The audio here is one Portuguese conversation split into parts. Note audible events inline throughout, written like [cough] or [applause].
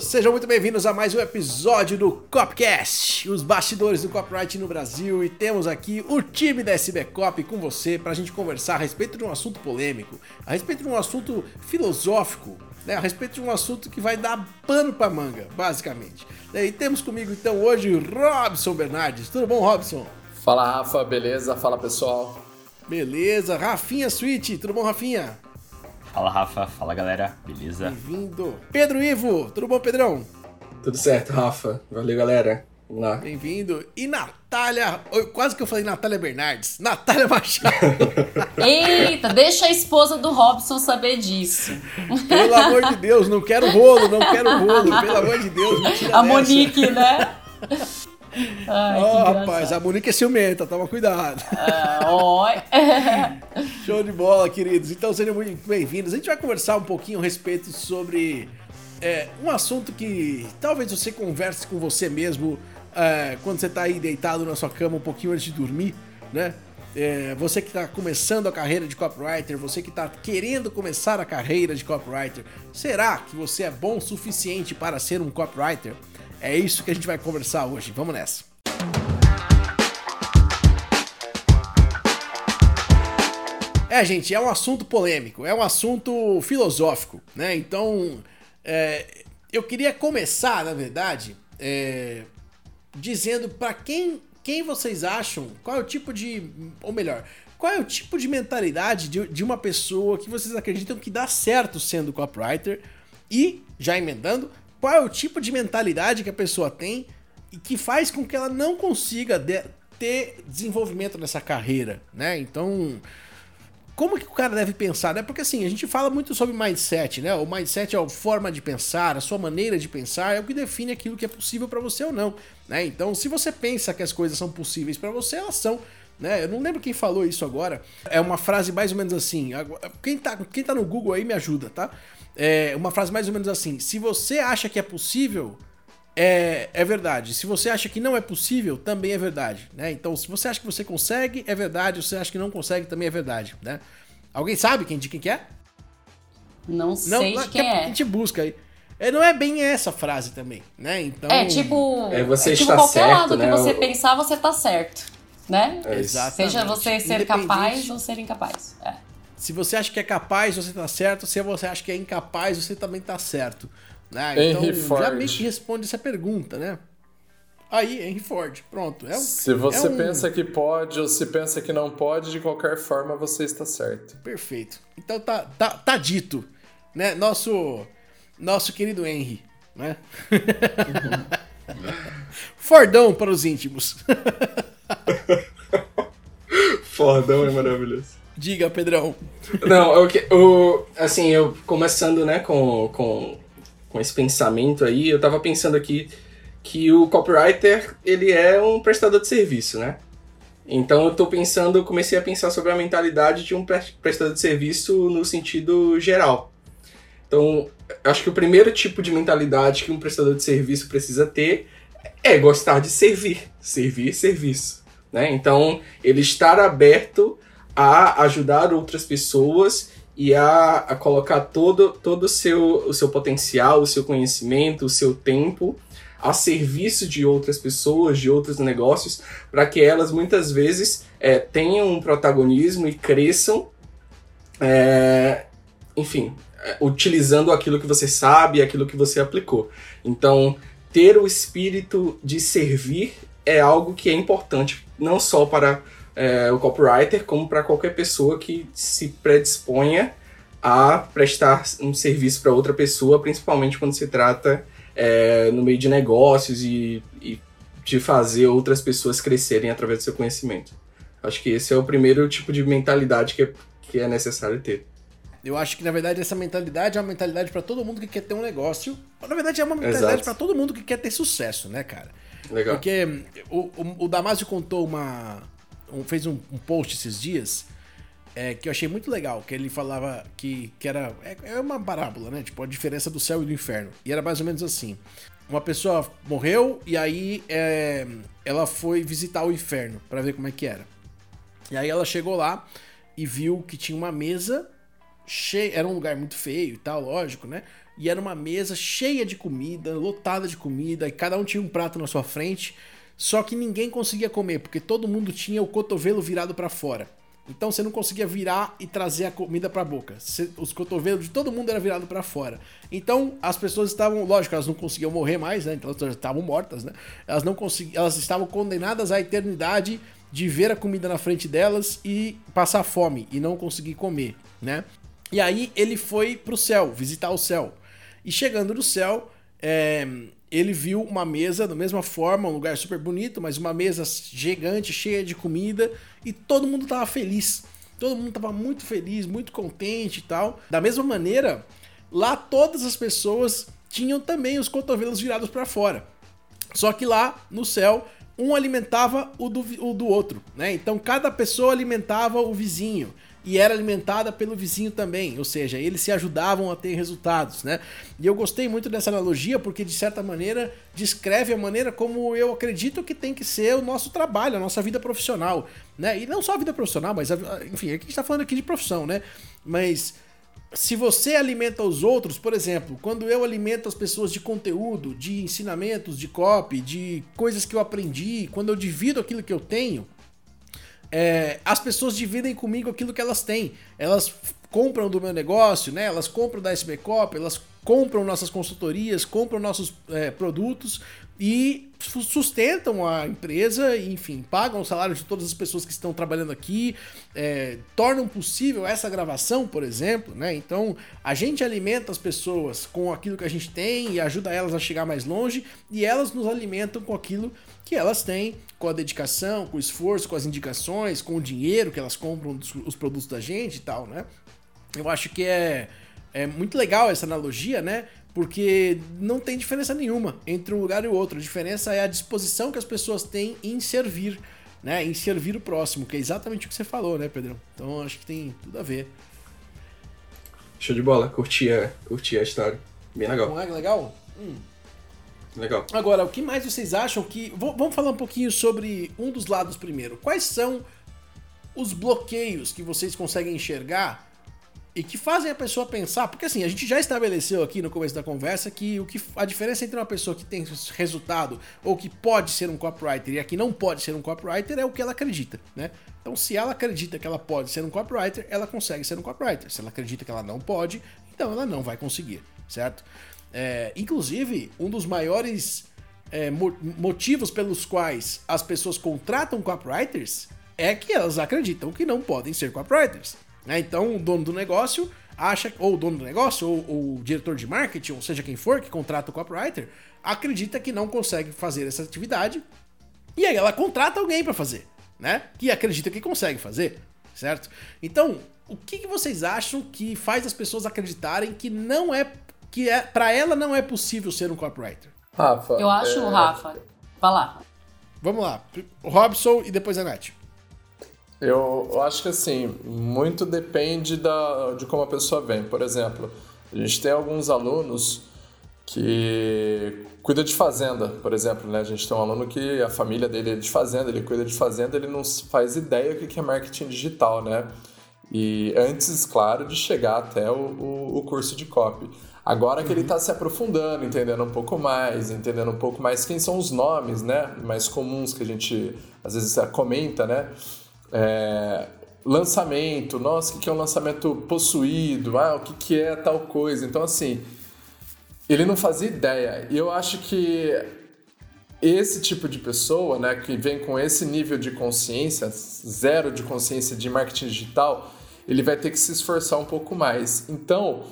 Sejam muito bem-vindos a mais um episódio do Copcast, os bastidores do copyright no Brasil. E temos aqui o time da SB Cop com você para a gente conversar a respeito de um assunto polêmico, a respeito de um assunto filosófico, né? a respeito de um assunto que vai dar pano para manga, basicamente. E temos comigo então hoje Robson Bernardes. Tudo bom, Robson? Fala, Rafa, beleza? Fala, pessoal. Beleza, Rafinha Switch, tudo bom, Rafinha? Fala Rafa, fala galera, beleza? Bem-vindo. Pedro Ivo, tudo bom, Pedrão? Tudo certo, Rafa. Valeu, galera. Vamos lá. Bem-vindo. E Natália, quase que eu falei Natália Bernardes, Natália Machado. [laughs] Eita, deixa a esposa do Robson saber disso. Pelo amor de Deus, não quero rolo, não quero rolo, pelo amor de Deus, me tira A dessa. Monique, né? [laughs] Ai, oh, rapaz, a Monique é ciumenta, toma cuidado. Ah, ó. [laughs] Show de bola, queridos. Então sejam muito bem-vindos. A gente vai conversar um pouquinho a respeito sobre é, um assunto que talvez você converse com você mesmo é, quando você está aí deitado na sua cama um pouquinho antes de dormir, né? É, você que está começando a carreira de copywriter, você que está querendo começar a carreira de copywriter, será que você é bom o suficiente para ser um copywriter? É isso que a gente vai conversar hoje. Vamos nessa. É, gente, é um assunto polêmico, é um assunto filosófico, né? Então, é, eu queria começar, na verdade, é, dizendo para quem, quem vocês acham, qual é o tipo de, ou melhor, qual é o tipo de mentalidade de, de uma pessoa que vocês acreditam que dá certo sendo copywriter e, já emendando, qual é o tipo de mentalidade que a pessoa tem e que faz com que ela não consiga de, ter desenvolvimento nessa carreira, né? Então, como que o cara deve pensar, né? Porque assim, a gente fala muito sobre mindset, né? O mindset é a forma de pensar, a sua maneira de pensar é o que define aquilo que é possível para você ou não, né? Então, se você pensa que as coisas são possíveis para você, elas são. Né? Eu não lembro quem falou isso agora. É uma frase mais ou menos assim. Quem tá, quem tá no Google aí me ajuda, tá? É uma frase mais ou menos assim: se você acha que é possível, é, é verdade. Se você acha que não é possível, também é verdade. Né? Então, se você acha que você consegue, é verdade. Se você acha que não consegue, também é verdade. Né? Alguém sabe quem, de quem que é? Não sei não, de quem é. A gente busca aí. É, não é bem essa frase também, né? Então. É tipo. É, você é, tipo está qualquer certo, lado né? que você pensar, você tá certo. Né? É. Seja você ser capaz ou ser incapaz. É. Se você acha que é capaz, você tá certo. Se você acha que é incapaz, você também tá certo. Né? Henry então, Ford. já meio que responde essa pergunta, né? Aí, Henry Ford, pronto. É um, Se você é um- pensa que pode ou se pensa que não pode, de qualquer forma você está certo. Perfeito. Então tá, tá, tá dito, né? Nosso, nosso querido Henry, né? [laughs] Fordão para os íntimos. [laughs] Fordão é maravilhoso. Diga, Pedrão. Não, que, o, assim, eu começando, né, com, com, com esse pensamento aí, eu tava pensando aqui que o copywriter, ele é um prestador de serviço, né? Então eu tô pensando, eu comecei a pensar sobre a mentalidade de um pre- prestador de serviço no sentido geral. Então, eu acho que o primeiro tipo de mentalidade que um prestador de serviço precisa ter é gostar de servir, servir serviço, né? Então, ele estar aberto a ajudar outras pessoas e a, a colocar todo, todo o, seu, o seu potencial, o seu conhecimento, o seu tempo a serviço de outras pessoas, de outros negócios, para que elas muitas vezes é, tenham um protagonismo e cresçam, é, enfim, é, utilizando aquilo que você sabe, aquilo que você aplicou. Então, ter o espírito de servir é algo que é importante, não só para é, o copywriter, como para qualquer pessoa que se predisponha a prestar um serviço para outra pessoa, principalmente quando se trata é, no meio de negócios e, e de fazer outras pessoas crescerem através do seu conhecimento. Acho que esse é o primeiro tipo de mentalidade que é, que é necessário ter. Eu acho que, na verdade, essa mentalidade é uma mentalidade para todo mundo que quer ter um negócio. Na verdade, é uma mentalidade para todo mundo que quer ter sucesso, né, cara? Legal. Porque o, o, o Damasio contou uma. Um- fez um, um post esses dias é, que eu achei muito legal. Que ele falava que, que era. É, é uma parábola, né? Tipo, a diferença do céu e do inferno. E era mais ou menos assim: uma pessoa morreu e aí é, ela foi visitar o inferno para ver como é que era. E aí ela chegou lá e viu que tinha uma mesa cheia. Era um lugar muito feio e tal, lógico, né? e era uma mesa cheia de comida, lotada de comida, e cada um tinha um prato na sua frente, só que ninguém conseguia comer, porque todo mundo tinha o cotovelo virado para fora. Então você não conseguia virar e trazer a comida para a boca. Os cotovelos de todo mundo era virado para fora. Então as pessoas estavam, lógico, elas não conseguiam morrer mais, né? Então elas estavam mortas, né? Elas não conseguiam, elas estavam condenadas à eternidade de ver a comida na frente delas e passar fome e não conseguir comer, né? E aí ele foi pro céu, visitar o céu. E chegando no céu, é, ele viu uma mesa da mesma forma, um lugar super bonito, mas uma mesa gigante, cheia de comida, e todo mundo tava feliz. Todo mundo tava muito feliz, muito contente e tal. Da mesma maneira, lá todas as pessoas tinham também os cotovelos virados para fora. Só que lá no céu, um alimentava o do, o do outro, né? Então cada pessoa alimentava o vizinho e era alimentada pelo vizinho também, ou seja, eles se ajudavam a ter resultados, né? E eu gostei muito dessa analogia porque de certa maneira descreve a maneira como eu acredito que tem que ser o nosso trabalho, a nossa vida profissional, né? E não só a vida profissional, mas a, enfim, aqui a gente tá falando aqui de profissão, né? Mas se você alimenta os outros, por exemplo, quando eu alimento as pessoas de conteúdo, de ensinamentos, de copy, de coisas que eu aprendi, quando eu divido aquilo que eu tenho, é, as pessoas dividem comigo aquilo que elas têm. Elas compram do meu negócio, né? Elas compram da SB Cop, elas compram nossas consultorias, compram nossos é, produtos e sustentam a empresa, enfim, pagam o salário de todas as pessoas que estão trabalhando aqui, é, tornam possível essa gravação, por exemplo, né? Então a gente alimenta as pessoas com aquilo que a gente tem e ajuda elas a chegar mais longe, e elas nos alimentam com aquilo que elas têm, com a dedicação, com o esforço, com as indicações, com o dinheiro que elas compram dos, os produtos da gente e tal, né? Eu acho que é, é muito legal essa analogia, né? porque não tem diferença nenhuma entre um lugar e o outro. A diferença é a disposição que as pessoas têm em servir, né? Em servir o próximo, que é exatamente o que você falou, né, Pedrão? Então acho que tem tudo a ver. Show de bola, curti a, curti a história. Bem legal. Não é legal? Hum. Legal. Agora, o que mais vocês acham que. Vamos falar um pouquinho sobre um dos lados primeiro. Quais são os bloqueios que vocês conseguem enxergar e que fazem a pessoa pensar, porque assim, a gente já estabeleceu aqui no começo da conversa que o que a diferença entre uma pessoa que tem resultado ou que pode ser um copywriter e a que não pode ser um copywriter é o que ela acredita, né? Então, se ela acredita que ela pode ser um copywriter, ela consegue ser um copywriter. Se ela acredita que ela não pode, então ela não vai conseguir, certo? É, inclusive, um dos maiores é, motivos pelos quais as pessoas contratam copywriters é que elas acreditam que não podem ser copywriters. Né? Então, o dono do negócio acha, ou o dono do negócio, ou, ou, o diretor de marketing, ou seja quem for que contrata o copywriter, acredita que não consegue fazer essa atividade e aí ela contrata alguém para fazer, né? Que acredita que consegue fazer, certo? Então, o que, que vocês acham que faz as pessoas acreditarem que não é que é para ela não é possível ser um copywriter? Rafa. Eu acho, é... Rafa. Vai lá. Vamos lá. Robson e depois a Nath. Eu, eu acho que assim, muito depende da, de como a pessoa vem. Por exemplo, a gente tem alguns alunos que cuida de fazenda, por exemplo, né? A gente tem um aluno que a família dele é de fazenda, ele cuida de fazenda, ele não faz ideia do que é marketing digital, né? E antes, claro, de chegar até o, o, o curso de copy. Agora que ele está se aprofundando, entendendo um pouco mais, entendendo um pouco mais quem são os nomes, né? Mais comuns que a gente às vezes comenta, né? É, lançamento, nossa, o que é um lançamento possuído? Ah, o que é tal coisa? Então, assim, ele não fazia ideia. E eu acho que esse tipo de pessoa, né, que vem com esse nível de consciência, zero de consciência de marketing digital, ele vai ter que se esforçar um pouco mais. Então,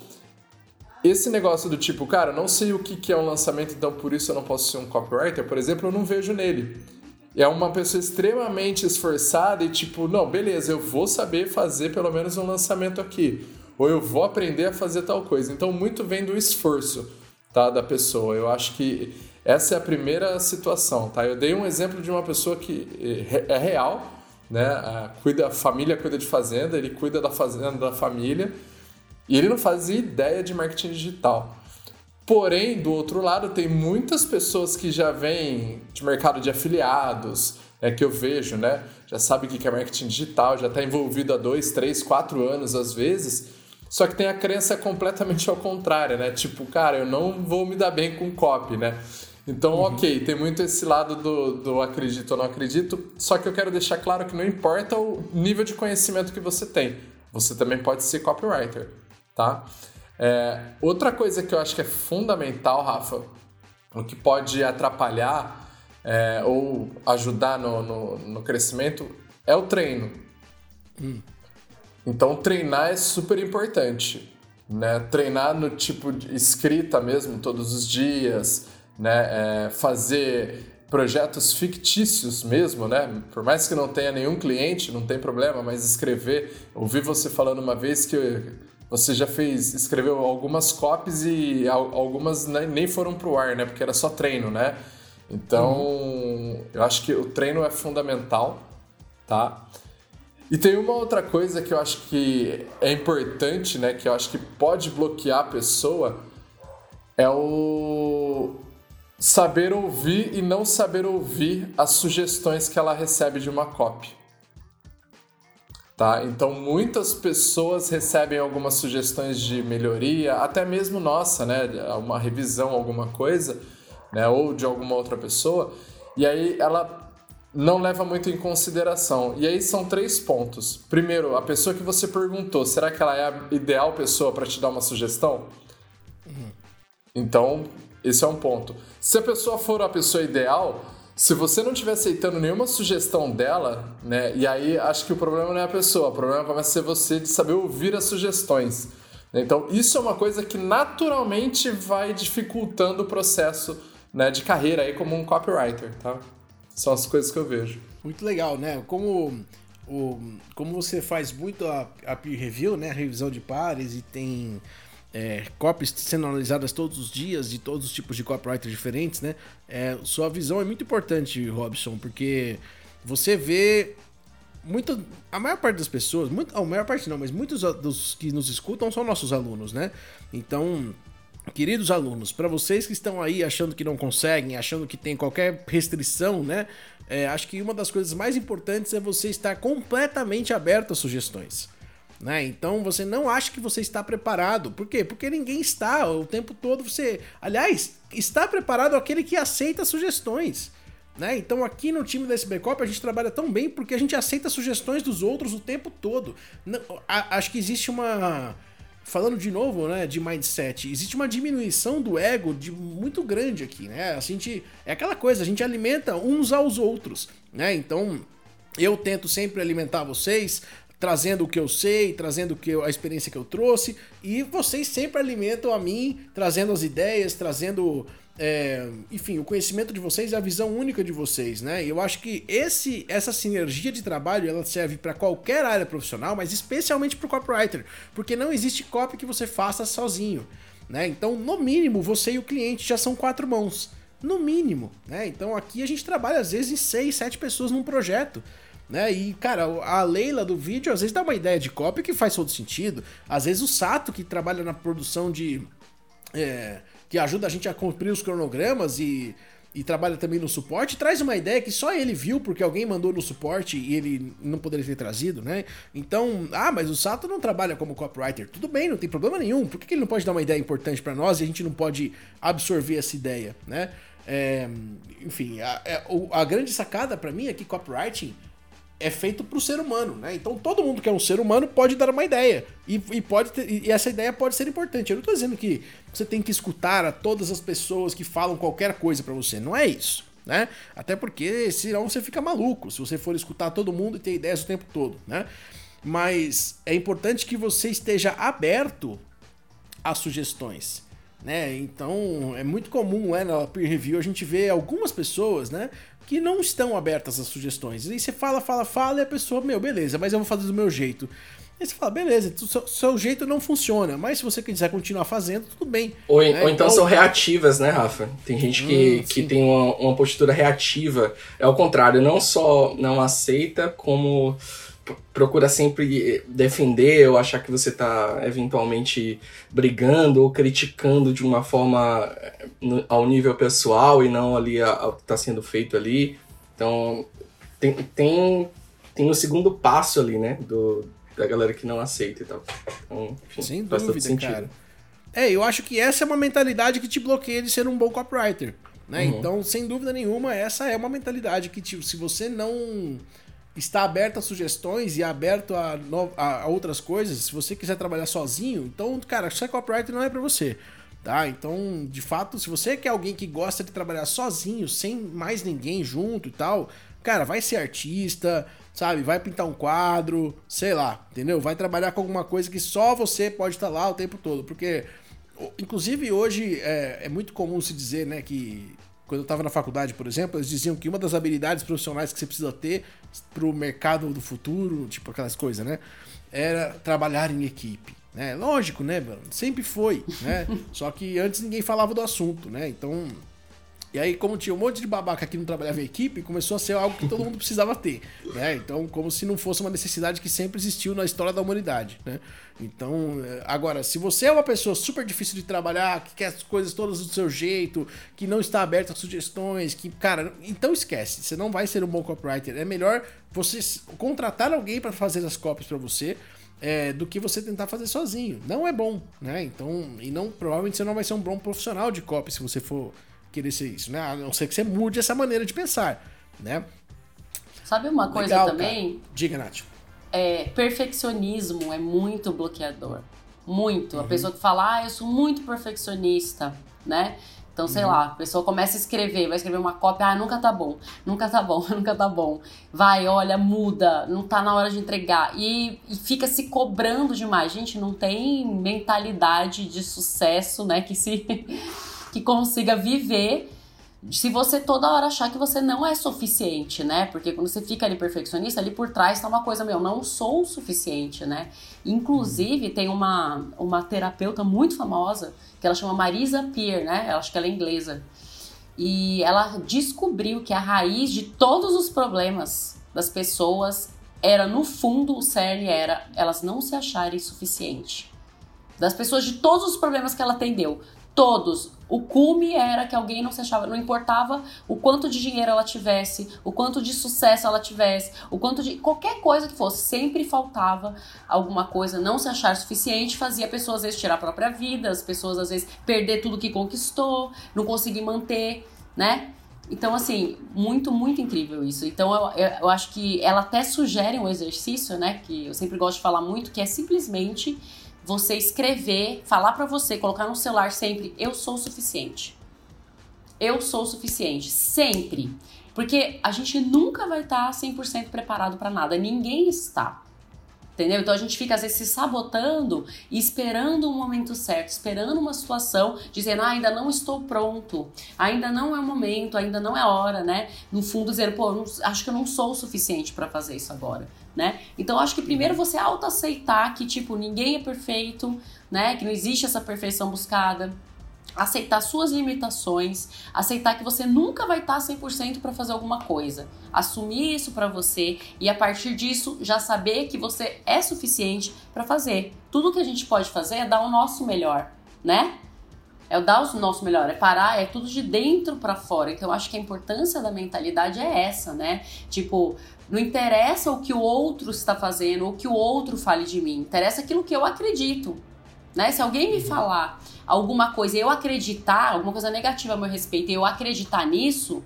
esse negócio do tipo, cara, não sei o que é um lançamento, então por isso eu não posso ser um copywriter, por exemplo, eu não vejo nele é uma pessoa extremamente esforçada e tipo, não, beleza, eu vou saber fazer pelo menos um lançamento aqui, ou eu vou aprender a fazer tal coisa. Então, muito vem do esforço, tá, da pessoa. Eu acho que essa é a primeira situação, tá? Eu dei um exemplo de uma pessoa que é real, né? A, cuida, a família cuida de fazenda, ele cuida da fazenda da família, e ele não fazia ideia de marketing digital. Porém, do outro lado, tem muitas pessoas que já vêm de mercado de afiliados, é que eu vejo, né? Já sabe o que é marketing digital, já está envolvido há dois, três, quatro anos às vezes, Só que tem a crença completamente ao contrário, né? Tipo, cara, eu não vou me dar bem com copy, né? Então, uhum. ok, tem muito esse lado do, do acredito ou não acredito, só que eu quero deixar claro que não importa o nível de conhecimento que você tem, você também pode ser copywriter, tá? É, outra coisa que eu acho que é fundamental, Rafa, o que pode atrapalhar é, ou ajudar no, no, no, crescimento é o treino. Hum. Então, treinar é super importante. Né? Treinar no tipo de escrita mesmo, todos os dias, né? É, fazer projetos fictícios mesmo, né? Por mais que não tenha nenhum cliente, não tem problema, mas escrever. Ouvi você falando uma vez que você já fez, escreveu algumas copies e algumas nem foram pro ar, né? Porque era só treino, né? Então, uhum. eu acho que o treino é fundamental, tá? E tem uma outra coisa que eu acho que é importante, né? Que eu acho que pode bloquear a pessoa é o saber ouvir e não saber ouvir as sugestões que ela recebe de uma copy. Tá? Então muitas pessoas recebem algumas sugestões de melhoria, até mesmo nossa, né? Uma revisão, alguma coisa, né? Ou de alguma outra pessoa, e aí ela não leva muito em consideração. E aí são três pontos. Primeiro, a pessoa que você perguntou, será que ela é a ideal pessoa para te dar uma sugestão? Uhum. Então, esse é um ponto. Se a pessoa for a pessoa ideal, se você não estiver aceitando nenhuma sugestão dela, né? E aí acho que o problema não é a pessoa, o problema vai ser você de saber ouvir as sugestões. Então, isso é uma coisa que naturalmente vai dificultando o processo né, de carreira aí como um copywriter, tá? São as coisas que eu vejo. Muito legal, né? Como, o, como você faz muito a, a peer review, né? A revisão de pares e tem é, copies sendo analisadas todos os dias de todos os tipos de copywriters diferentes, né? É, sua visão é muito importante, Robson, porque você vê muito, a maior parte das pessoas, muito, a maior parte não, mas muitos dos que nos escutam são nossos alunos, né? Então, queridos alunos, para vocês que estão aí achando que não conseguem, achando que tem qualquer restrição, né? É, acho que uma das coisas mais importantes é você estar completamente aberto a sugestões. Né? Então você não acha que você está preparado. Por quê? Porque ninguém está o tempo todo. Você, aliás, está preparado aquele que aceita sugestões. Né? Então aqui no time da SBCOP a gente trabalha tão bem porque a gente aceita sugestões dos outros o tempo todo. Não, a, acho que existe uma falando de novo, né, de mindset, existe uma diminuição do ego de muito grande aqui, né? A gente é aquela coisa, a gente alimenta uns aos outros, né? Então, eu tento sempre alimentar vocês, trazendo o que eu sei, trazendo que eu, a experiência que eu trouxe, e vocês sempre alimentam a mim, trazendo as ideias, trazendo, é, enfim, o conhecimento de vocês e a visão única de vocês, né? E eu acho que esse, essa sinergia de trabalho ela serve para qualquer área profissional, mas especialmente para o copywriter, porque não existe copy que você faça sozinho, né? Então, no mínimo, você e o cliente já são quatro mãos. No mínimo, né? Então aqui a gente trabalha às vezes em seis, sete pessoas num projeto. Né? E, cara, a Leila do vídeo às vezes dá uma ideia de cópia que faz todo sentido. Às vezes o Sato, que trabalha na produção de. É, que ajuda a gente a cumprir os cronogramas e, e trabalha também no suporte, traz uma ideia que só ele viu porque alguém mandou no suporte e ele não poderia ter trazido, né? Então, ah, mas o Sato não trabalha como copywriter. Tudo bem, não tem problema nenhum. Por que ele não pode dar uma ideia importante para nós e a gente não pode absorver essa ideia, né? É, enfim, a, é, a, a grande sacada para mim é que copywriting é feito para o ser humano, né? Então todo mundo que é um ser humano pode dar uma ideia e, e pode ter, e essa ideia pode ser importante. Eu não estou dizendo que você tem que escutar a todas as pessoas que falam qualquer coisa para você, não é isso, né? Até porque senão você fica maluco se você for escutar todo mundo e ter ideias o tempo todo, né? Mas é importante que você esteja aberto a sugestões. Né? Então é muito comum né, na peer review a gente vê algumas pessoas, né? que não estão abertas às sugestões. E aí você fala, fala, fala e a pessoa, meu, beleza, mas eu vou fazer do meu jeito. Aí você fala, beleza, seu, seu jeito não funciona, mas se você quiser continuar fazendo, tudo bem. Ou, né? ou então, então, são reativas, né, Rafa? Tem gente que, hum, que tem uma, uma postura reativa. É o contrário, não só não aceita, como procura sempre defender ou achar que você está eventualmente brigando ou criticando de uma forma eh, ao nível pessoal e não ali ao que está sendo feito ali. Então tem, tem, tem o segundo passo ali, né? Do, da galera que não aceita e tal. Então, enfim, Sem faz todo dúvida, sentido. cara. É, eu acho que essa é uma mentalidade que te bloqueia de ser um bom copywriter. Né? Uhum. Então, sem dúvida nenhuma, essa é uma mentalidade que, tipo, se você não está aberto a sugestões e aberto a, a- a outras coisas, se você quiser trabalhar sozinho, então, cara, ser copywriter não é pra você. Tá? Então, de fato, se você quer alguém que gosta de trabalhar sozinho, sem mais ninguém junto e tal, cara, vai ser artista, sabe? Vai pintar um quadro, sei lá, entendeu? Vai trabalhar com alguma coisa que só você pode estar lá o tempo todo, porque Inclusive, hoje é, é muito comum se dizer, né, que quando eu estava na faculdade, por exemplo, eles diziam que uma das habilidades profissionais que você precisa ter para o mercado do futuro, tipo aquelas coisas, né, era trabalhar em equipe. Né? Lógico, né, mano? Sempre foi, né? [laughs] Só que antes ninguém falava do assunto, né? Então, e aí, como tinha um monte de babaca que não trabalhava em equipe, começou a ser algo que todo mundo precisava ter, né? Então, como se não fosse uma necessidade que sempre existiu na história da humanidade, né? Então, eh, agora, se você é uma pessoa super difícil de trabalhar, que quer as coisas todas do seu jeito, que não está aberto a sugestões, que, cara, então esquece, você não vai ser um bom copywriter. É melhor você contratar alguém para fazer as copies para você, é, do que você tentar fazer sozinho. Não é bom, né? Então, e não provavelmente você não vai ser um bom profissional de copy se você for querer ser isso, né? A não ser que você mude essa maneira de pensar, né? Sabe uma coisa Legal, também? cara. Diga, Nath. É, perfeccionismo é muito bloqueador. Muito. Uhum. A pessoa que fala, ah, eu sou muito perfeccionista, né? Então, sei Uhum. lá, a pessoa começa a escrever, vai escrever uma cópia, ah, nunca tá bom, nunca tá bom, [laughs] nunca tá bom. Vai, olha, muda, não tá na hora de entregar. E, e fica se cobrando demais. Gente, não tem mentalidade de sucesso, né, que se [laughs] que consiga viver se você toda hora achar que você não é suficiente, né? Porque quando você fica ali perfeccionista, ali por trás tá uma coisa, meu, não sou o suficiente, né? Inclusive, tem uma, uma terapeuta muito famosa, que ela chama Marisa Peer, né? Eu acho que ela é inglesa. E ela descobriu que a raiz de todos os problemas das pessoas era, no fundo, o cerne era elas não se acharem suficiente. Das pessoas de todos os problemas que ela atendeu. Todos. O cume era que alguém não se achava, não importava o quanto de dinheiro ela tivesse, o quanto de sucesso ela tivesse, o quanto de qualquer coisa que fosse, sempre faltava alguma coisa, não se achar suficiente, fazia a pessoa às vezes tirar a própria vida, as pessoas às vezes perder tudo que conquistou, não conseguir manter, né? Então, assim, muito, muito incrível isso. Então, eu, eu acho que ela até sugere um exercício, né? Que eu sempre gosto de falar muito, que é simplesmente você escrever, falar pra você, colocar no celular sempre, eu sou o suficiente. Eu sou o suficiente, sempre. Porque a gente nunca vai estar 100% preparado pra nada, ninguém está. Entendeu? Então a gente fica às vezes se sabotando e esperando um momento certo, esperando uma situação, dizendo, ah, ainda não estou pronto, ainda não é o momento, ainda não é a hora, né? No fundo, dizendo, pô, não- acho que eu não sou o suficiente pra fazer isso agora, né? Então acho que primeiro você autoaceitar que, tipo, ninguém é perfeito, né? Que não existe essa perfeição buscada. Aceitar suas limitações, aceitar que você nunca vai estar 100% para fazer alguma coisa. Assumir isso para você e a partir disso já saber que você é suficiente para fazer. Tudo que a gente pode fazer é dar o nosso melhor, né? É dar o nosso melhor, é parar, é tudo de dentro para fora. Então eu acho que a importância da mentalidade é essa, né? Tipo, não interessa o que o outro está fazendo, ou o que o outro fale de mim, interessa aquilo que eu acredito. Né? Se alguém me falar alguma coisa eu acreditar, alguma coisa negativa a meu respeito, eu acreditar nisso,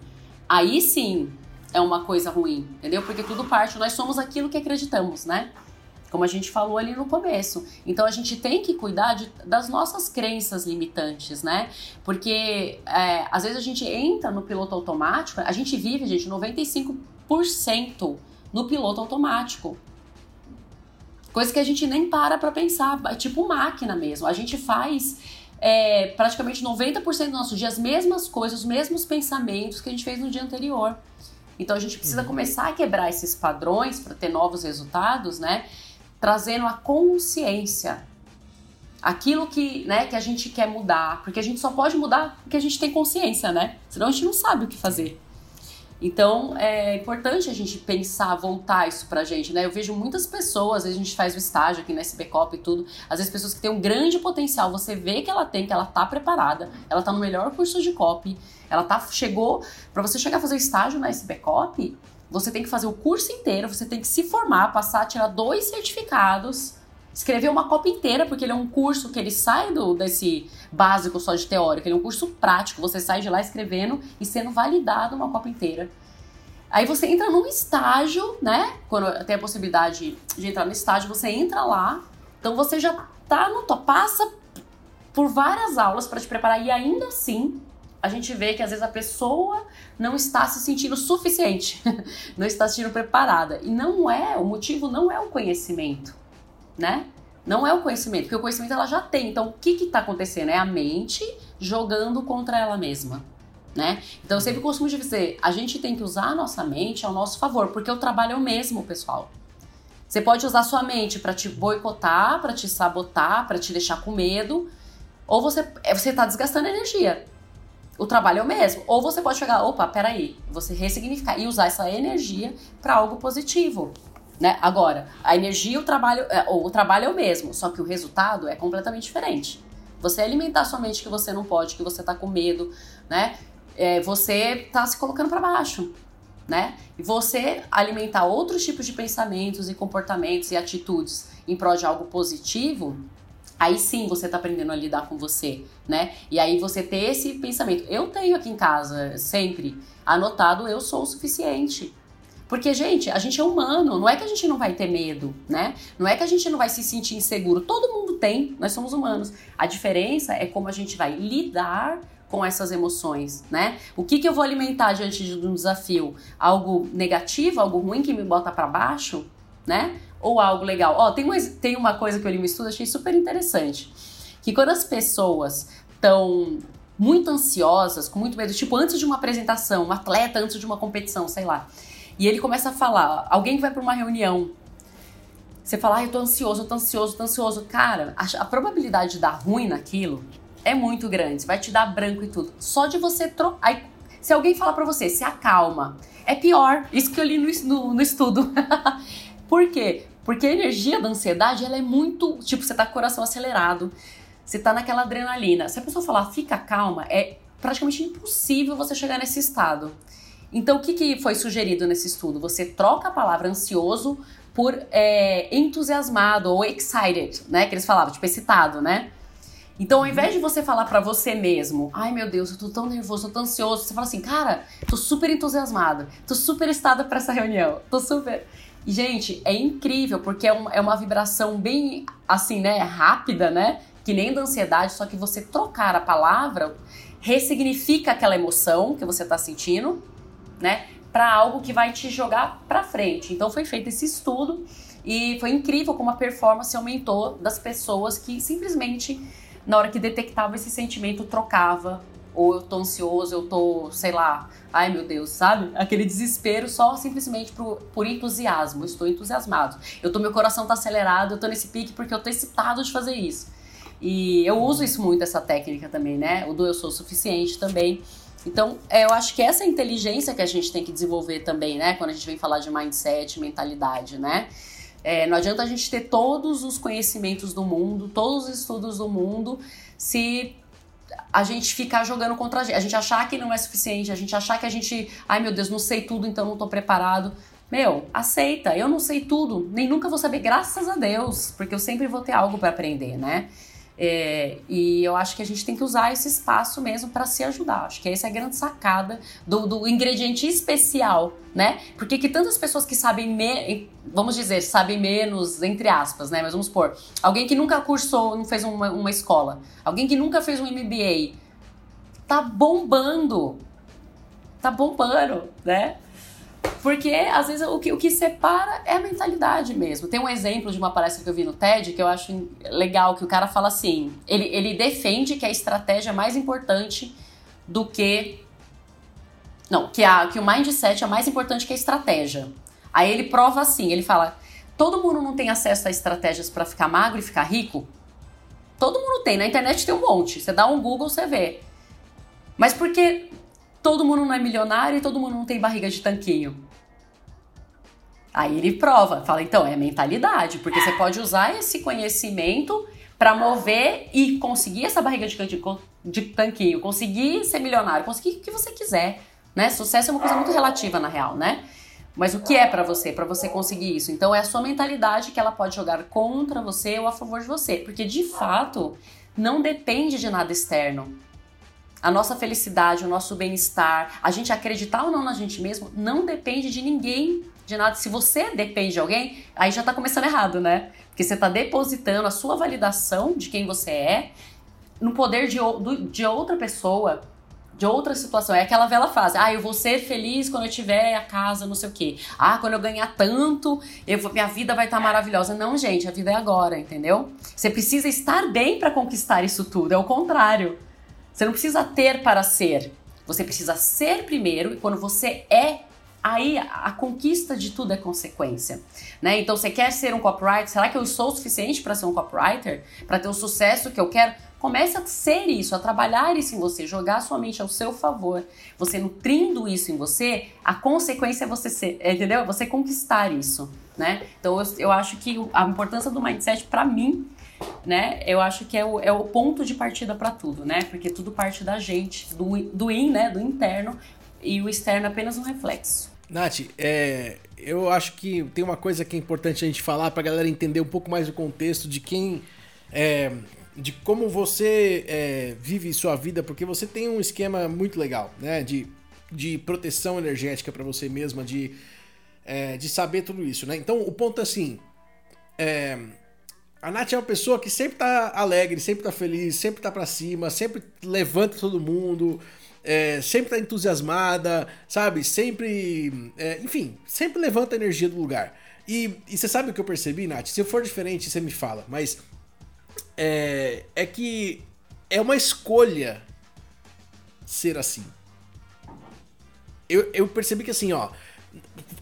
aí sim é uma coisa ruim, entendeu? Porque tudo parte, nós somos aquilo que acreditamos, né? Como a gente falou ali no começo. Então a gente tem que cuidar de- das nossas crenças limitantes, né? Porque é, às vezes a gente entra no piloto automático, a gente vive, gente, 95% no piloto automático. Coisa que a gente nem para pra pensar, é tipo máquina mesmo. A gente faz é, praticamente 90% do nosso dia as mesmas coisas, os mesmos pensamentos que a gente fez no dia anterior. Então a gente precisa começar a quebrar esses padrões para ter novos resultados, né? Trazendo a consciência. Aquilo que, né, que a gente quer mudar. Porque a gente só pode mudar porque a gente tem consciência, né? Senão a gente não sabe o que fazer. Então é importante a gente pensar, voltar isso pra gente, né? Eu vejo muitas pessoas, às vezes a gente faz o estágio aqui na SBCOP e tudo, às vezes pessoas que têm um grande potencial, você vê que ela tem, que ela tá preparada, ela tá no melhor curso de copy, ela tá chegou, para você chegar a fazer estágio na SBCOP, você tem que fazer o curso inteiro, você tem que se formar, passar, tirar dois certificados, escrever uma cópia inteira, porque ele é um curso que ele sai do, desse básico só de teórico, ele é um curso prático, você sai de lá escrevendo e sendo validado uma cópia inteira. Aí você entra num estágio, né? Quando tem a possibilidade de entrar no estágio, você entra lá, então você já tá no top, passa por várias aulas para te preparar e ainda assim a gente vê que às vezes a pessoa não está se sentindo suficiente, [laughs] não está se sentindo preparada. E não é, o motivo não é o conhecimento, né? Não é o conhecimento, porque o conhecimento ela já tem. Então, o que está acontecendo? É a mente jogando contra ela mesma. Né? Então eu sempre costumo dizer, a gente tem que usar a nossa mente ao nosso favor, porque o trabalho é o mesmo, pessoal. Você pode usar sua mente para te boicotar, para te sabotar, para te deixar com medo, ou você é, você está desgastando energia o trabalho é o mesmo. Ou você pode chegar, opa, peraí, você ressignificar e usar essa energia para algo positivo. Né? Agora, a energia e o trabalho, é, ou o trabalho é o mesmo, só que o resultado é completamente diferente. Você alimentar sua mente que você não pode, que você tá com medo, né? É, você tá se colocando para baixo, né? E você alimentar outros tipos de pensamentos e comportamentos e atitudes em prol de algo positivo, Aí sim você tá aprendendo a lidar com você, né? E aí você ter esse pensamento. Eu tenho aqui em casa, sempre, anotado, eu sou o suficiente. Porque, gente, a gente é humano, não é que a gente não vai ter medo, né? Não é que a gente não vai se sentir inseguro. Todo mundo tem, nós somos humanos. A diferença é como a gente vai lidar com essas emoções, né? O que, que eu vou alimentar diante de um desafio? Algo negativo, algo ruim que me bota para baixo, né? ou algo legal. Ó, tem, uma, tem uma coisa que eu li no estudo, achei super interessante. Que quando as pessoas estão muito ansiosas, com muito medo, tipo antes de uma apresentação, um atleta antes de uma competição, sei lá. E ele começa a falar, alguém que vai para uma reunião, você fala, ah, eu tô ansioso, eu tô ansioso, tô ansioso. Cara, a, a probabilidade de dar ruim naquilo é muito grande, vai te dar branco e tudo. Só de você trocar. Se alguém falar para você, se acalma, é pior. Isso que eu li no, no, no estudo. [laughs] Por quê? Porque a energia da ansiedade, ela é muito, tipo, você tá com o coração acelerado, você tá naquela adrenalina. Se a pessoa falar, fica calma, é praticamente impossível você chegar nesse estado. Então, o que, que foi sugerido nesse estudo? Você troca a palavra ansioso por é, entusiasmado ou excited, né? Que eles falavam, tipo, excitado, né? Então, ao invés de você falar para você mesmo, ai meu Deus, eu tô tão nervoso, eu tô ansioso, você fala assim, cara, tô super entusiasmado, tô super excitada para essa reunião, tô super. E, gente, é incrível, porque é uma, é uma vibração bem, assim, né, rápida, né? Que nem da ansiedade, só que você trocar a palavra ressignifica aquela emoção que você tá sentindo, né? Para algo que vai te jogar para frente. Então, foi feito esse estudo e foi incrível como a performance aumentou das pessoas que simplesmente, na hora que detectava esse sentimento, trocava ou eu tô ansioso, eu tô, sei lá, ai meu Deus, sabe? Aquele desespero só simplesmente por, por entusiasmo. Eu estou entusiasmado. Eu tô, meu coração tá acelerado, eu tô nesse pique porque eu tô excitado de fazer isso. E eu uso isso muito, essa técnica também, né? O do eu sou suficiente também. Então, é, eu acho que essa inteligência que a gente tem que desenvolver também, né? Quando a gente vem falar de mindset, mentalidade, né? É, não adianta a gente ter todos os conhecimentos do mundo, todos os estudos do mundo, se a gente ficar jogando contra a gente, a gente achar que não é suficiente, a gente achar que a gente, ai meu Deus, não sei tudo, então não tô preparado. Meu, aceita, eu não sei tudo, nem nunca vou saber, graças a Deus, porque eu sempre vou ter algo para aprender, né? É, e eu acho que a gente tem que usar esse espaço mesmo para se ajudar. Acho que essa é a grande sacada do, do ingrediente especial, né? Porque que tantas pessoas que sabem, me, vamos dizer, sabem menos, entre aspas, né? Mas vamos supor, alguém que nunca cursou, não fez uma, uma escola, alguém que nunca fez um MBA, tá bombando, tá bombando, né? Porque, às vezes, o que, o que separa é a mentalidade mesmo. Tem um exemplo de uma palestra que eu vi no TED que eu acho legal, que o cara fala assim, ele, ele defende que a estratégia é mais importante do que... Não, que, a, que o mindset é mais importante que a estratégia. Aí ele prova assim, ele fala, todo mundo não tem acesso a estratégias para ficar magro e ficar rico? Todo mundo tem, na internet tem um monte. Você dá um Google, você vê. Mas por que todo mundo não é milionário e todo mundo não tem barriga de tanquinho. Aí ele prova, fala, então, é mentalidade, porque você pode usar esse conhecimento para mover e conseguir essa barriga de tanquinho, conseguir ser milionário, conseguir o que você quiser, né? Sucesso é uma coisa muito relativa, na real, né? Mas o que é para você, para você conseguir isso? Então é a sua mentalidade que ela pode jogar contra você ou a favor de você, porque de fato não depende de nada externo. A nossa felicidade, o nosso bem-estar, a gente acreditar ou não na gente mesmo, não depende de ninguém, de nada. Se você depende de alguém, aí já tá começando errado, né? Porque você tá depositando a sua validação de quem você é no poder de, de outra pessoa de outra situação. É aquela vela fase. Ah, eu vou ser feliz quando eu tiver a casa, não sei o quê. Ah, quando eu ganhar tanto, eu vou, minha vida vai estar tá maravilhosa. Não, gente, a vida é agora, entendeu? Você precisa estar bem para conquistar isso tudo. É o contrário. Você não precisa ter para ser. Você precisa ser primeiro e quando você é aí a, conquista de tudo é consequência, né? Então você quer ser um copywriter? Será que eu sou o suficiente para ser um copywriter? Para ter o sucesso que eu quero? Comece a ser isso, a trabalhar isso em você, jogar sua mente ao seu favor. Você nutrindo isso em você, a consequência é você ser, entendeu? É você conquistar isso, né? Então eu, eu acho que a importância do mindset para mim né? Eu acho que é o, é o ponto de partida para tudo, né? Porque tudo parte da gente, do, do in, né? Do interno, e o externo é apenas um reflexo. Nath, é, eu acho que tem uma coisa que é importante a gente falar para a galera entender um pouco mais o contexto de quem é, de como você é, vive sua vida, porque você tem um esquema muito legal, né? De, de proteção energética para você mesma, de, é, de saber tudo isso, né? Então, o ponto é assim: é, a Nath é uma pessoa que sempre tá alegre, sempre tá feliz, sempre tá para cima, sempre levanta todo mundo. É, sempre tá entusiasmada, sabe? Sempre. É, enfim, sempre levanta a energia do lugar. E, e você sabe o que eu percebi, Nath? Se for diferente, você me fala. Mas é, é que é uma escolha ser assim. Eu, eu percebi que assim, ó.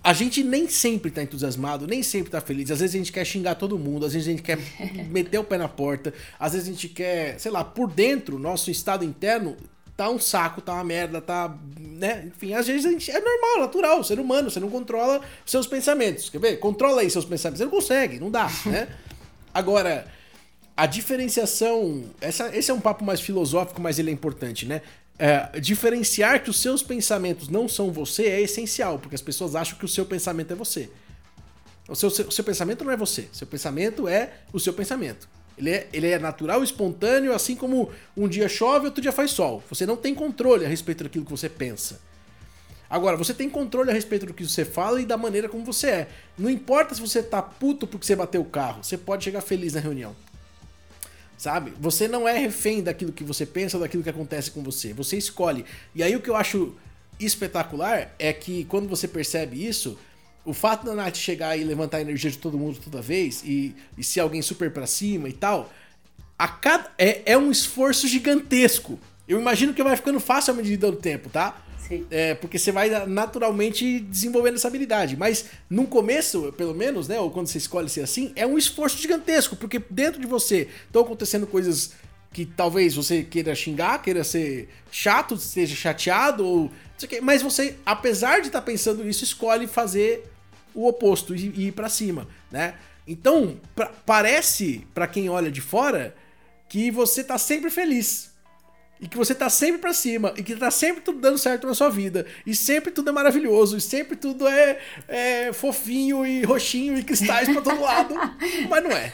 A gente nem sempre tá entusiasmado, nem sempre tá feliz. Às vezes a gente quer xingar todo mundo, às vezes a gente quer [laughs] meter o pé na porta, às vezes a gente quer, sei lá, por dentro, nosso estado interno tá um saco, tá uma merda, tá. né? Enfim, às vezes a gente. É normal, natural, ser humano, você não controla seus pensamentos. Quer ver? Controla aí seus pensamentos. Você não consegue, não dá, né? [laughs] Agora, a diferenciação. Essa, esse é um papo mais filosófico, mas ele é importante, né? É, diferenciar que os seus pensamentos não são você é essencial, porque as pessoas acham que o seu pensamento é você. O seu, seu, seu pensamento não é você, seu pensamento é o seu pensamento. Ele é, ele é natural, espontâneo, assim como um dia chove, outro dia faz sol. Você não tem controle a respeito daquilo que você pensa. Agora, você tem controle a respeito do que você fala e da maneira como você é. Não importa se você tá puto porque você bateu o carro, você pode chegar feliz na reunião. Sabe? Você não é refém daquilo que você pensa daquilo que acontece com você. Você escolhe. E aí o que eu acho espetacular é que quando você percebe isso, o fato da Nath chegar e levantar a energia de todo mundo toda vez e, e ser alguém super pra cima e tal, a cada, é, é um esforço gigantesco. Eu imagino que vai ficando fácil à medida do tempo, tá? Sim. É, porque você vai naturalmente desenvolvendo essa habilidade. Mas no começo, pelo menos, né? Ou quando você escolhe ser assim, é um esforço gigantesco, porque dentro de você estão acontecendo coisas que talvez você queira xingar, queira ser chato, esteja chateado, ou. Mas você, apesar de estar tá pensando isso, escolhe fazer o oposto e, e ir para cima, né? Então, pra, parece para quem olha de fora que você tá sempre feliz. E que você tá sempre para cima, e que tá sempre tudo dando certo na sua vida, e sempre tudo é maravilhoso, e sempre tudo é, é fofinho e roxinho e cristais para todo lado. [laughs] Mas não é.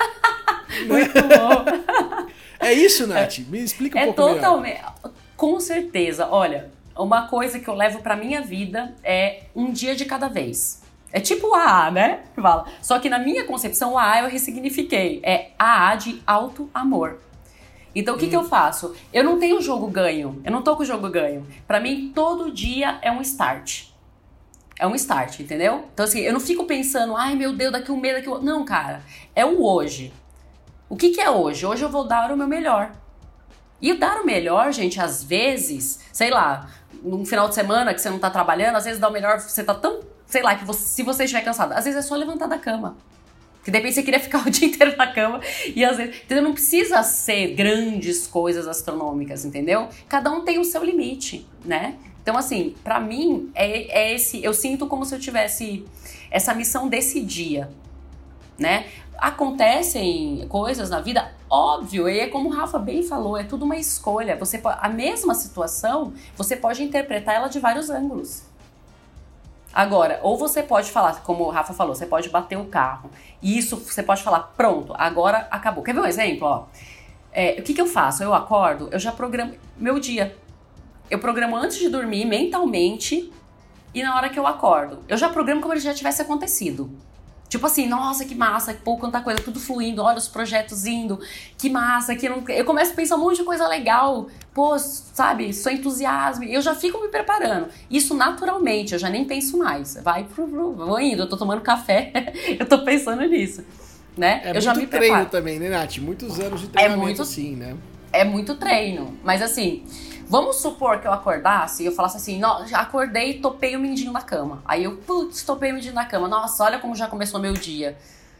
Muito bom. [laughs] É isso, Nath? Me explica um é pouco totalmente, melhor. Com certeza. Olha, uma coisa que eu levo para minha vida é um dia de cada vez. É tipo o AA, né? Fala. Só que na minha concepção, o AA eu ressignifiquei. É AA de auto-amor. Então o que, hum. que eu faço? Eu não tenho jogo ganho. Eu não tô com o jogo ganho. Para mim, todo dia é um start. É um start, entendeu? Então, assim, eu não fico pensando, ai meu Deus, daqui um mês, daqui um. Não, cara. É o hoje. O que, que é hoje? Hoje eu vou dar o meu melhor. E dar o melhor, gente, às vezes, sei lá, num final de semana que você não tá trabalhando, às vezes dá o melhor, você tá tão sei lá, que você, se você estiver cansado, às vezes é só levantar da cama. Que de repente você queria ficar [laughs] o dia inteiro na cama e às vezes. Entendeu? Não precisa ser grandes coisas astronômicas, entendeu? Cada um tem o seu limite, né? Então, assim, para mim, é, é esse. Eu sinto como se eu tivesse essa missão desse dia, né? Acontecem coisas na vida, óbvio, e é como o Rafa bem falou, é tudo uma escolha. Você pode, a mesma situação, você pode interpretar ela de vários ângulos. Agora, ou você pode falar, como o Rafa falou, você pode bater o carro. E isso você pode falar, pronto, agora acabou. Quer ver um exemplo? Ó? É, o que, que eu faço? Eu acordo, eu já programo meu dia. Eu programo antes de dormir, mentalmente, e na hora que eu acordo. Eu já programo como ele já tivesse acontecido. Tipo assim, nossa, que massa, pô, quanta coisa, tudo fluindo, olha os projetos indo, que massa, que não... eu começo a pensar um monte de coisa legal, pô, sabe, sou entusiasmo, eu já fico me preparando. Isso naturalmente, eu já nem penso mais. Vai pro, pro vou indo, eu tô tomando café, [laughs] eu tô pensando nisso, né? É eu muito já me treino preparo. também, né, Nath? Muitos anos de treinamento muito- assim, né? É muito treino, mas assim, vamos supor que eu acordasse e eu falasse assim, "Nó, já acordei e topei o mindinho na cama. Aí eu, putz, topei o mindinho na cama. Nossa, olha como já começou meu dia.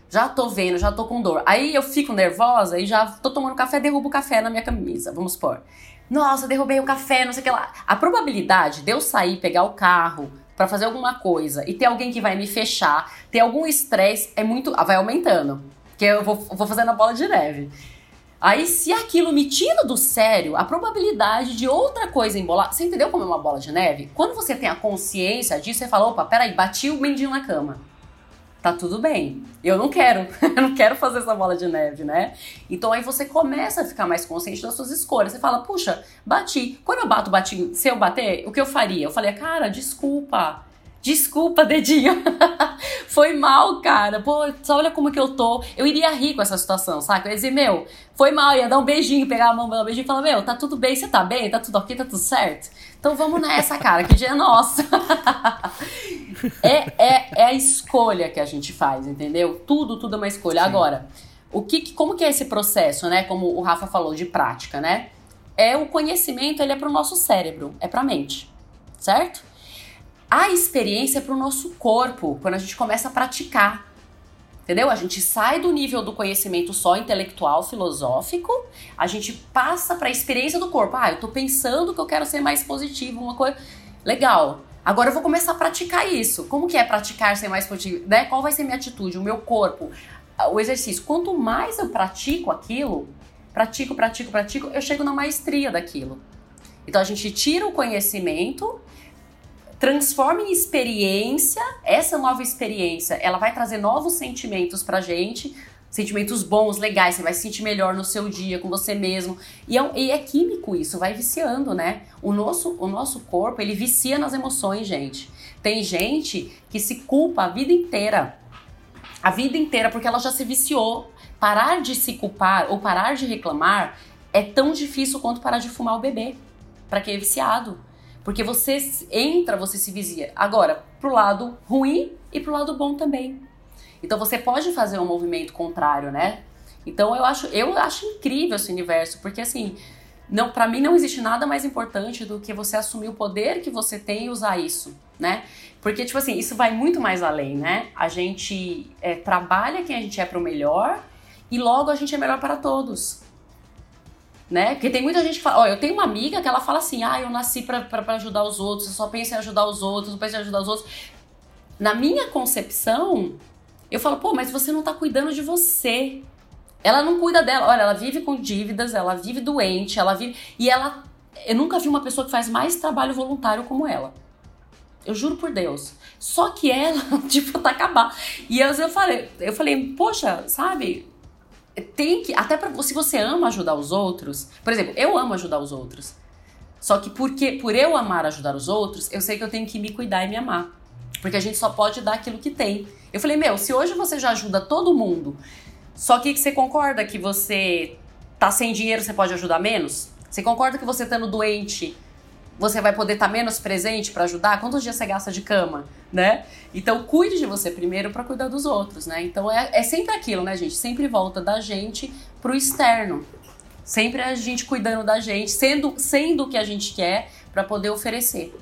Já tô vendo, já tô com dor. Aí eu fico nervosa e já tô tomando café, derrubo o café na minha camisa, vamos supor. Nossa, derrubei o café, não sei o que lá. A probabilidade de eu sair, pegar o carro pra fazer alguma coisa e ter alguém que vai me fechar, ter algum estresse, é muito. vai aumentando. Que eu vou, vou fazendo a bola de neve. Aí, se aquilo me tira do sério, a probabilidade de outra coisa embolar. Você entendeu como é uma bola de neve? Quando você tem a consciência disso, você fala: opa, peraí, bati o mendinho na cama. Tá tudo bem. Eu não quero. [laughs] Eu não quero fazer essa bola de neve, né? Então aí você começa a ficar mais consciente das suas escolhas. Você fala: puxa, bati. Quando eu bato, bati. Se eu bater, o que eu faria? Eu falei: cara, desculpa. Desculpa, dedinho. [laughs] foi mal, cara. Pô, só olha como que eu tô. Eu iria rir com essa situação, sabe? Eu ia dizer, meu, foi mal, ia dar um beijinho, pegar a mão, dar um beijinho e falar, meu, tá tudo bem, você tá bem? Tá tudo ok, tá tudo certo? Então vamos nessa, cara, que dia é nosso. [laughs] é, é, é a escolha que a gente faz, entendeu? Tudo, tudo é uma escolha. Agora, o que, como que é esse processo, né? Como o Rafa falou, de prática, né? É o conhecimento, ele é pro nosso cérebro, é pra mente, certo? A experiência é pro nosso corpo, quando a gente começa a praticar. Entendeu? A gente sai do nível do conhecimento só intelectual, filosófico, a gente passa para a experiência do corpo. Ah, eu tô pensando que eu quero ser mais positivo, uma coisa. Legal. Agora eu vou começar a praticar isso. Como que é praticar ser mais positivo? Né? Qual vai ser minha atitude, o meu corpo, o exercício? Quanto mais eu pratico aquilo, pratico, pratico, pratico, eu chego na maestria daquilo. Então a gente tira o conhecimento transforma em experiência. Essa nova experiência, ela vai trazer novos sentimentos pra gente, sentimentos bons, legais. Você vai se sentir melhor no seu dia, com você mesmo. E é, e é químico isso, vai viciando, né? O nosso, o nosso corpo, ele vicia nas emoções, gente. Tem gente que se culpa a vida inteira. A vida inteira, porque ela já se viciou. Parar de se culpar ou parar de reclamar é tão difícil quanto parar de fumar o bebê. Pra quem é viciado. Porque você entra, você se vicia. Agora, pro lado ruim e pro lado bom também. Então você pode fazer um movimento contrário, né? Então eu acho, eu acho incrível esse universo, porque assim, não, para mim não existe nada mais importante do que você assumir o poder que você tem e usar isso, né? Porque tipo assim, isso vai muito mais além, né? A gente é, trabalha quem a gente é pro melhor e logo a gente é melhor para todos né? Porque tem muita gente que fala, ó, eu tenho uma amiga que ela fala assim, ah, eu nasci pra ajudar os outros, eu só penso em ajudar os outros, eu penso em ajudar os outros. Na minha concepção, eu falo, pô, mas você não tá cuidando de você. Ela não cuida dela. Olha, ela vive com dívidas, ela vive doente, ela vive. E ela. Eu nunca vi uma pessoa que faz mais trabalho voluntário como ela. Eu juro por Deus. Só que ela, [laughs] tipo, tá acabar. E eu, eu falei, eu falei, poxa, sabe? Tem que. Até pra, se você ama ajudar os outros. Por exemplo, eu amo ajudar os outros. Só que porque, por eu amar ajudar os outros, eu sei que eu tenho que me cuidar e me amar. Porque a gente só pode dar aquilo que tem. Eu falei, meu, se hoje você já ajuda todo mundo, só que você concorda que você tá sem dinheiro, você pode ajudar menos? Você concorda que você estando doente, você vai poder estar menos presente para ajudar? Quantos dias você gasta de cama, né? Então cuide de você primeiro para cuidar dos outros, né? Então é, é sempre aquilo, né, gente? Sempre volta da gente pro externo. Sempre a gente cuidando da gente, sendo, sendo o que a gente quer para poder oferecer.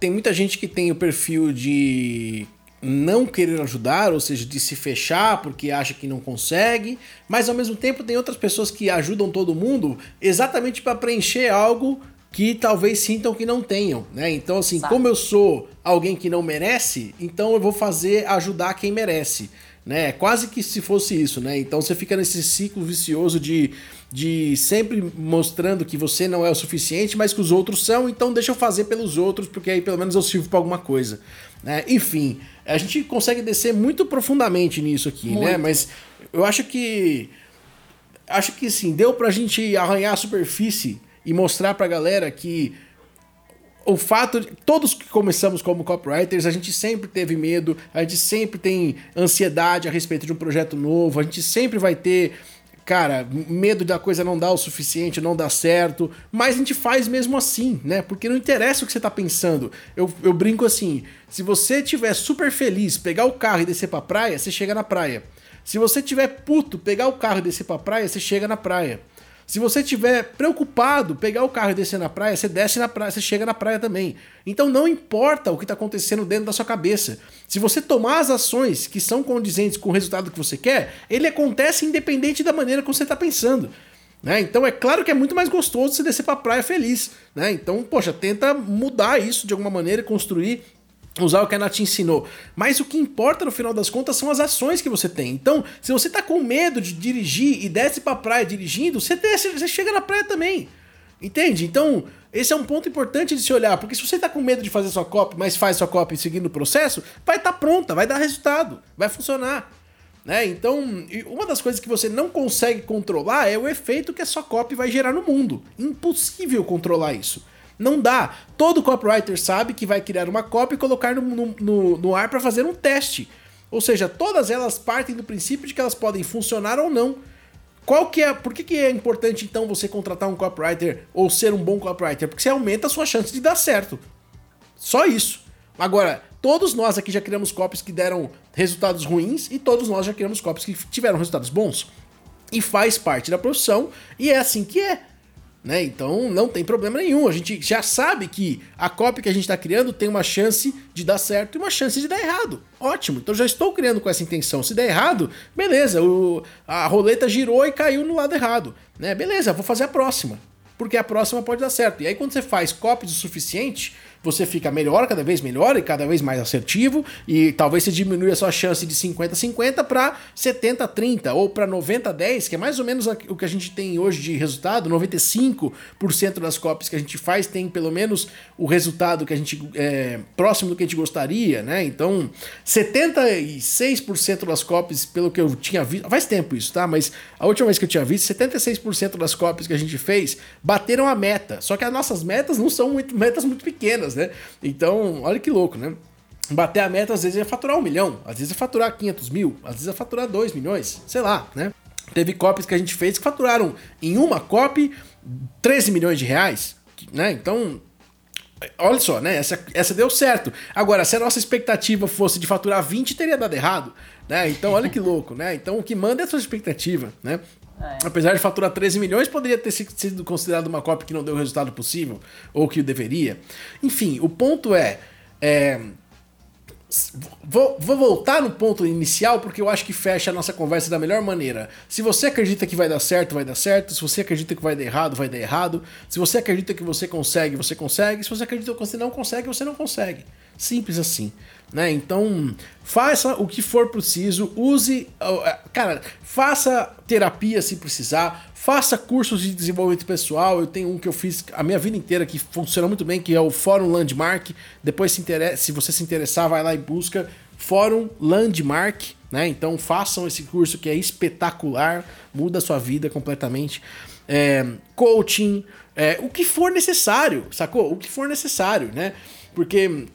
Tem muita gente que tem o perfil de não querer ajudar, ou seja, de se fechar porque acha que não consegue, mas ao mesmo tempo tem outras pessoas que ajudam todo mundo exatamente para preencher algo que talvez sintam que não tenham, né? Então assim, Exato. como eu sou alguém que não merece, então eu vou fazer ajudar quem merece. né? É quase que se fosse isso, né? Então você fica nesse ciclo vicioso de, de sempre mostrando que você não é o suficiente, mas que os outros são, então deixa eu fazer pelos outros, porque aí pelo menos eu sirvo para alguma coisa. Né? Enfim, a gente consegue descer muito profundamente nisso aqui, né? muito. né? Mas eu acho que. Acho que sim, deu pra gente arranhar a superfície e mostrar pra galera que o fato de todos que começamos como copywriters, a gente sempre teve medo, a gente sempre tem ansiedade a respeito de um projeto novo, a gente sempre vai ter, cara, medo da coisa não dar o suficiente, não dar certo, mas a gente faz mesmo assim, né? Porque não interessa o que você tá pensando. Eu, eu brinco assim, se você tiver super feliz, pegar o carro e descer pra praia, você chega na praia. Se você tiver puto, pegar o carro e descer pra praia, você chega na praia. Se você estiver preocupado, pegar o carro e descer na praia, você desce na praia, você chega na praia também. Então não importa o que está acontecendo dentro da sua cabeça. Se você tomar as ações que são condizentes com o resultado que você quer, ele acontece independente da maneira que você está pensando. Né? Então é claro que é muito mais gostoso você descer para a praia feliz. Né? Então, poxa, tenta mudar isso de alguma maneira, construir usar o que a Nath ensinou. Mas o que importa no final das contas são as ações que você tem. Então, se você tá com medo de dirigir e desce pra praia dirigindo, você, desce, você chega na praia também. Entende? Então, esse é um ponto importante de se olhar, porque se você tá com medo de fazer sua copy, mas faz sua copy seguindo o processo, vai estar tá pronta, vai dar resultado, vai funcionar. Né? Então, uma das coisas que você não consegue controlar é o efeito que a sua copy vai gerar no mundo. Impossível controlar isso. Não dá. Todo copywriter sabe que vai criar uma copy e colocar no, no, no ar para fazer um teste. Ou seja, todas elas partem do princípio de que elas podem funcionar ou não. Qual que é, por que, que é importante então você contratar um copywriter ou ser um bom copywriter? Porque você aumenta a sua chance de dar certo. Só isso. Agora, todos nós aqui já criamos copies que deram resultados ruins e todos nós já criamos copies que tiveram resultados bons. E faz parte da profissão e é assim que é. Né? Então não tem problema nenhum. A gente já sabe que a cópia que a gente está criando tem uma chance de dar certo e uma chance de dar errado. Ótimo. Então já estou criando com essa intenção. Se der errado, beleza. O, a roleta girou e caiu no lado errado. Né? Beleza, vou fazer a próxima. Porque a próxima pode dar certo. E aí quando você faz cópias o suficiente, você fica melhor, cada vez melhor e cada vez mais assertivo, e talvez você diminui a sua chance de 50-50 para 70-30 ou para 90-10, que é mais ou menos o que a gente tem hoje de resultado. 95% das cópias que a gente faz tem pelo menos o resultado que a gente é, próximo do que a gente gostaria, né? Então, 76% das cópias, pelo que eu tinha visto, faz tempo isso, tá? Mas a última vez que eu tinha visto, 76% das cópias que a gente fez bateram a meta. Só que as nossas metas não são muito, metas muito pequenas né? Então, olha que louco, né? Bater a meta às vezes é faturar um milhão, às vezes é faturar 500 mil, às vezes é faturar 2 milhões, sei lá, né? Teve copies que a gente fez que faturaram em uma copy 13 milhões de reais, né? Então, olha só, né? Essa, essa deu certo. Agora, se a nossa expectativa fosse de faturar 20, teria dado errado, né? Então, olha que louco, né? Então, o que manda é a sua expectativa, né? É. Apesar de faturar 13 milhões, poderia ter sido considerado uma cópia que não deu o resultado possível, ou que deveria. Enfim, o ponto é. é vou, vou, voltar no ponto inicial porque eu acho que fecha a nossa conversa da melhor maneira. Se você acredita que vai dar certo, vai dar certo. Se você acredita que vai dar errado, vai dar errado. Se você acredita que você consegue, você consegue. Se você acredita que você não consegue, você não consegue. Simples assim. Né? Então, faça o que for preciso, use. É, cara, faça terapia se precisar, faça cursos de desenvolvimento pessoal. Eu tenho um que eu fiz a minha vida inteira que funciona muito bem, que é o Fórum Landmark. Depois, se, se você se interessar, vai lá e busca Fórum Landmark. Né? Então, façam esse curso que é espetacular, muda a sua vida completamente. É, coaching, é, o que for necessário, sacou? O que for necessário, né? Porque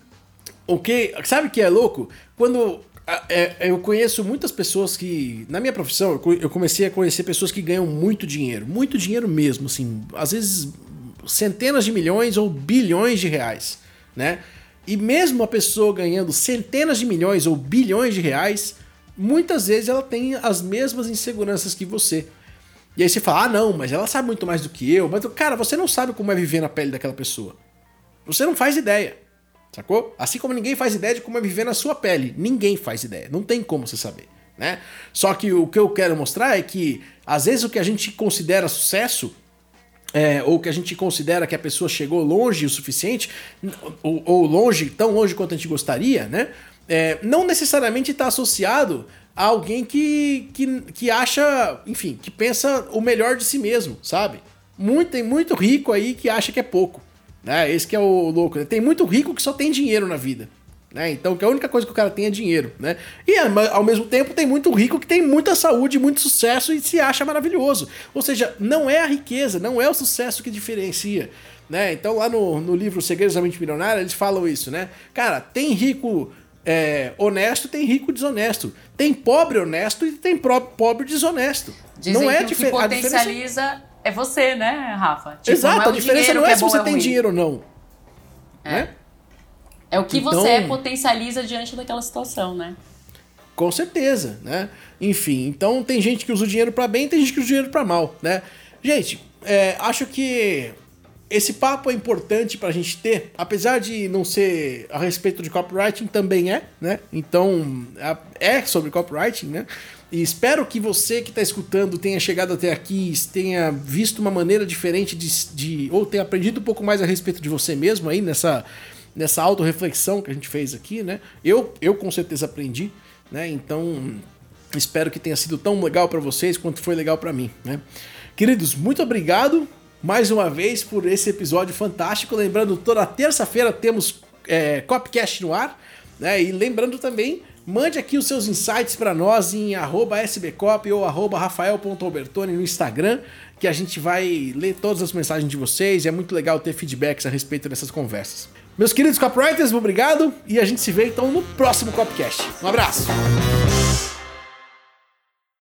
o que. Sabe o que é louco? Quando. É, eu conheço muitas pessoas que. Na minha profissão, eu comecei a conhecer pessoas que ganham muito dinheiro. Muito dinheiro mesmo, assim. Às vezes centenas de milhões ou bilhões de reais, né? E mesmo a pessoa ganhando centenas de milhões ou bilhões de reais, muitas vezes ela tem as mesmas inseguranças que você. E aí você fala, ah, não, mas ela sabe muito mais do que eu. Mas, cara, você não sabe como é viver na pele daquela pessoa. Você não faz ideia. Sacou? Assim como ninguém faz ideia de como é viver na sua pele. Ninguém faz ideia. Não tem como você saber. Né? Só que o que eu quero mostrar é que, às vezes, o que a gente considera sucesso é, ou que a gente considera que a pessoa chegou longe o suficiente, ou, ou longe, tão longe quanto a gente gostaria, né? É, não necessariamente está associado a alguém que, que, que acha, enfim, que pensa o melhor de si mesmo, sabe? Muito, tem muito rico aí que acha que é pouco. Né? Esse que é o louco. Né? Tem muito rico que só tem dinheiro na vida. Né? Então, que a única coisa que o cara tem é dinheiro, né? E ao mesmo tempo tem muito rico que tem muita saúde, muito sucesso e se acha maravilhoso. Ou seja, não é a riqueza, não é o sucesso que diferencia. Né? Então, lá no, no livro Segredos da Mente Milionária, eles falam isso, né? Cara, tem rico é, honesto, tem rico desonesto. Tem pobre honesto e tem pobre desonesto. Dizem não é que o que potencializa diferença... é você, né, Rafa? Tipo, Exato, é a diferença não é, é se você tem dinheiro ou não. É. Né? É o que então, você é, potencializa diante daquela situação, né? Com certeza, né? Enfim, então tem gente que usa o dinheiro para bem, tem gente que usa o dinheiro para mal, né? Gente, é, acho que esse papo é importante pra gente ter, apesar de não ser a respeito de copywriting, também é, né? Então, é sobre copywriting, né? E espero que você que está escutando tenha chegado até aqui, tenha visto uma maneira diferente de, de, ou tenha aprendido um pouco mais a respeito de você mesmo aí nessa nessa autorreflexão que a gente fez aqui, né? Eu, eu com certeza aprendi, né? Então, espero que tenha sido tão legal para vocês quanto foi legal para mim, né? Queridos, muito obrigado mais uma vez por esse episódio fantástico. Lembrando, toda terça-feira temos é, Copcast no ar, né? E lembrando também, mande aqui os seus insights para nós em sbcop ou rafael.albertoni no Instagram, que a gente vai ler todas as mensagens de vocês e é muito legal ter feedbacks a respeito dessas conversas. Meus queridos copywriters, obrigado e a gente se vê então no próximo Copcast. Um abraço!